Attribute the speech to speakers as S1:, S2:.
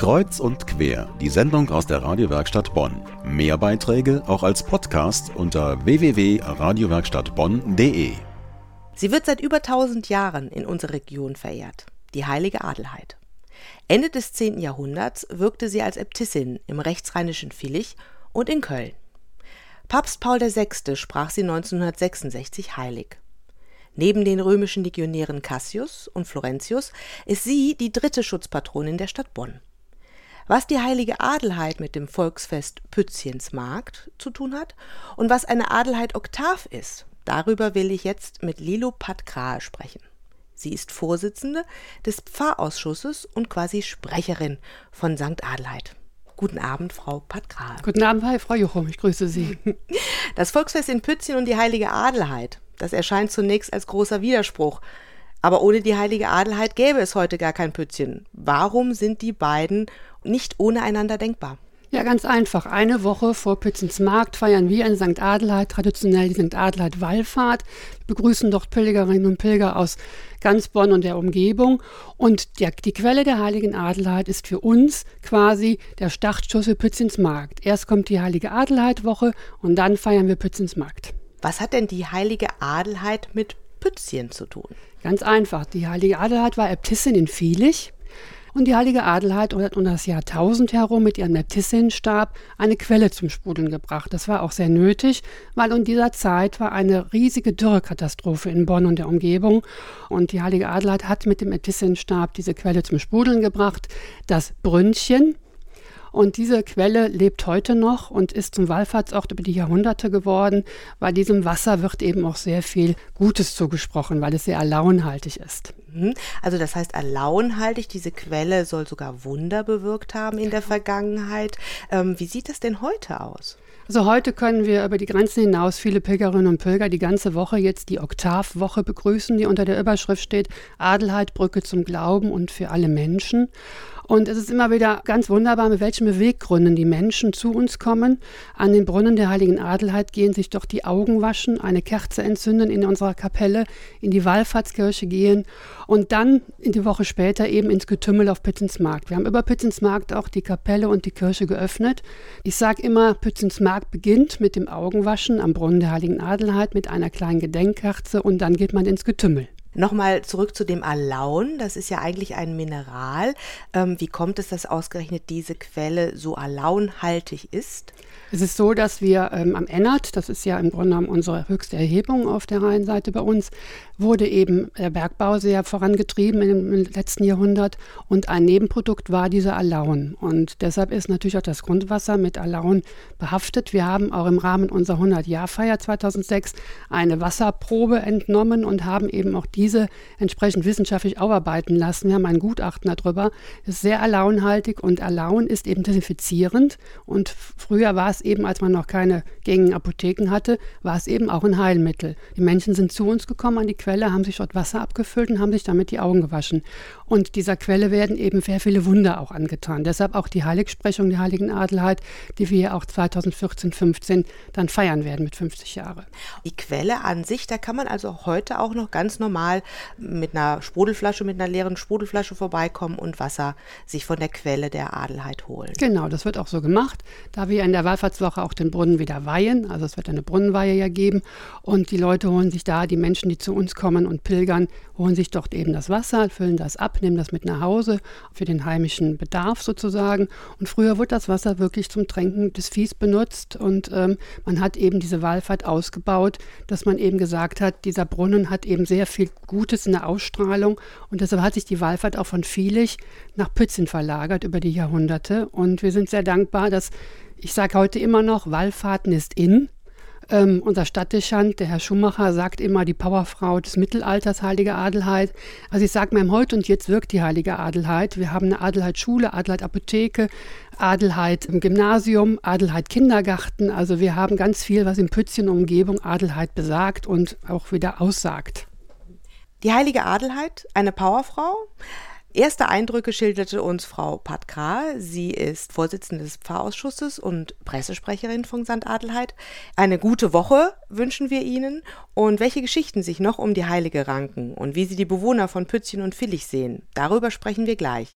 S1: Kreuz und quer, die Sendung aus der Radiowerkstatt Bonn. Mehr Beiträge auch als Podcast unter www.radiowerkstattbonn.de.
S2: Sie wird seit über 1000 Jahren in unserer Region verehrt, die heilige Adelheid. Ende des 10. Jahrhunderts wirkte sie als Äbtissin im rechtsrheinischen Vilich und in Köln. Papst Paul VI. sprach sie 1966 heilig. Neben den römischen Legionären Cassius und Florentius ist sie die dritte Schutzpatronin der Stadt Bonn. Was die heilige Adelheid mit dem Volksfest Pützchensmarkt zu tun hat und was eine Adelheid Oktav ist, darüber will ich jetzt mit Lilo Patkrahe sprechen. Sie ist Vorsitzende des Pfarrausschusses und quasi Sprecherin von St. Adelheid. Guten Abend, Frau Patkrahe.
S3: Guten Abend, hi, Frau Juchum, ich grüße Sie.
S2: Das Volksfest in Pützchen und die heilige Adelheid, das erscheint zunächst als großer Widerspruch. Aber ohne die heilige Adelheid gäbe es heute gar kein Pützchen. Warum sind die beiden nicht ohne einander denkbar?
S3: Ja, ganz einfach. Eine Woche vor Pützens Markt feiern wir in St. Adelheid traditionell die St. Adelheid Wallfahrt, begrüßen dort Pilgerinnen und Pilger aus ganz Bonn und der Umgebung. Und der, die Quelle der heiligen Adelheid ist für uns quasi der Startschuss für Pützens Markt. Erst kommt die heilige Adelheid-Woche und dann feiern wir Pützens Markt.
S2: Was hat denn die heilige Adelheid mit Pützchen zu tun?
S3: Ganz einfach. Die heilige Adelheid war Äbtissin in Vielich. Und die heilige Adelheid hat um das Jahr 1000 herum mit ihrem Äbtissinnenstab eine Quelle zum Sprudeln gebracht. Das war auch sehr nötig, weil in dieser Zeit war eine riesige Dürrekatastrophe in Bonn und der Umgebung. Und die heilige Adelheid hat mit dem Äbtissinnenstab diese Quelle zum Sprudeln gebracht. Das Brünnchen, und diese Quelle lebt heute noch und ist zum Wallfahrtsort über die Jahrhunderte geworden. Bei diesem Wasser wird eben auch sehr viel Gutes zugesprochen, weil es sehr erlauenhaltig ist.
S2: Mhm. Also das heißt erlauenhaltig, diese Quelle soll sogar Wunder bewirkt haben in der Vergangenheit. Ähm, wie sieht das denn heute aus?
S3: Also heute können wir über die Grenzen hinaus viele Pilgerinnen und Pilger die ganze Woche jetzt die Oktavwoche begrüßen, die unter der Überschrift steht Adelheid, Brücke zum Glauben und für alle Menschen. Und es ist immer wieder ganz wunderbar, mit welchen Beweggründen die Menschen zu uns kommen. An den Brunnen der heiligen Adelheid gehen, sich doch die Augen waschen, eine Kerze entzünden in unserer Kapelle, in die Wallfahrtskirche gehen und dann in die Woche später eben ins Getümmel auf Pützensmarkt. Wir haben über Pützensmarkt auch die Kapelle und die Kirche geöffnet. Ich sage immer, Pützensmarkt beginnt mit dem Augenwaschen am Brunnen der heiligen Adelheid mit einer kleinen Gedenkkerze und dann geht man ins Getümmel.
S2: Nochmal zurück zu dem Alaun. Das ist ja eigentlich ein Mineral. Ähm, wie kommt es, dass ausgerechnet diese Quelle so alaunhaltig ist?
S3: Es ist so, dass wir ähm, am Ennert, das ist ja im Grunde genommen unsere höchste Erhebung auf der Rheinseite bei uns, wurde eben der Bergbau sehr vorangetrieben im, letzten Jahrhundert und ein Nebenprodukt war dieser Alaun. Und deshalb ist natürlich auch das Grundwasser mit Alaun behaftet. Wir haben auch im Rahmen unserer 100-Jahr-Feier 2006 eine Wasserprobe entnommen und haben eben auch diese entsprechend wissenschaftlich aufarbeiten lassen. Wir haben ein Gutachten darüber. Es ist sehr alaunhaltig und Alaun ist eben desinfizierend. Und früher war es eben, als man noch keine gängigen Apotheken hatte, war es eben auch ein Heilmittel. Die Menschen sind zu uns gekommen an die Quelle, haben sich dort Wasser abgefüllt und haben sich damit die Augen gewaschen. Und dieser Quelle werden eben sehr viele Wunder auch angetan. Deshalb auch die Heiligsprechung der Heiligen Adelheid, die wir auch 2014, 15 dann feiern werden mit 50 Jahren.
S2: Die Quelle an sich, da kann man also heute auch noch ganz normal mit einer Sprudelflasche, mit einer leeren Sprudelflasche vorbeikommen und Wasser sich von der Quelle der Adelheid holen.
S3: Genau, das wird auch so gemacht. Da wir in der Wallfahrtswoche auch den Brunnen wieder weihen, also es wird eine Brunnenweihe ja geben und die Leute holen sich da, die Menschen, die zu uns kommen und pilgern, holen sich dort eben das Wasser, füllen das ab, nehmen das mit nach Hause für den heimischen Bedarf sozusagen. Und früher wurde das Wasser wirklich zum Tränken des Viehs benutzt und ähm, man hat eben diese Wallfahrt ausgebaut, dass man eben gesagt hat, dieser Brunnen hat eben sehr viel Gutes in der Ausstrahlung und deshalb hat sich die Wallfahrt auch von Vielich nach Pützen verlagert über die Jahrhunderte. Und wir sind sehr dankbar, dass ich sage heute immer noch, Wallfahrten ist in. Ähm, unser Stadtdechant, der Herr Schumacher, sagt immer die Powerfrau des Mittelalters, Heilige Adelheid. Also ich sage mir, im Heute und Jetzt wirkt die Heilige Adelheid. Wir haben eine Adelheid-Schule, Adelheid-Apotheke, Adelheid im Gymnasium, Adelheid Kindergarten. Also wir haben ganz viel, was in Pützchen Umgebung Adelheid besagt und auch wieder aussagt.
S2: Die Heilige Adelheid, eine Powerfrau. Erste Eindrücke schilderte uns Frau Patkra. Sie ist Vorsitzende des Pfarrausschusses und Pressesprecherin von St. Adelheid. Eine gute Woche wünschen wir Ihnen und welche Geschichten sich noch um die Heilige ranken und wie Sie die Bewohner von Pützchen und Villig sehen. Darüber sprechen wir gleich.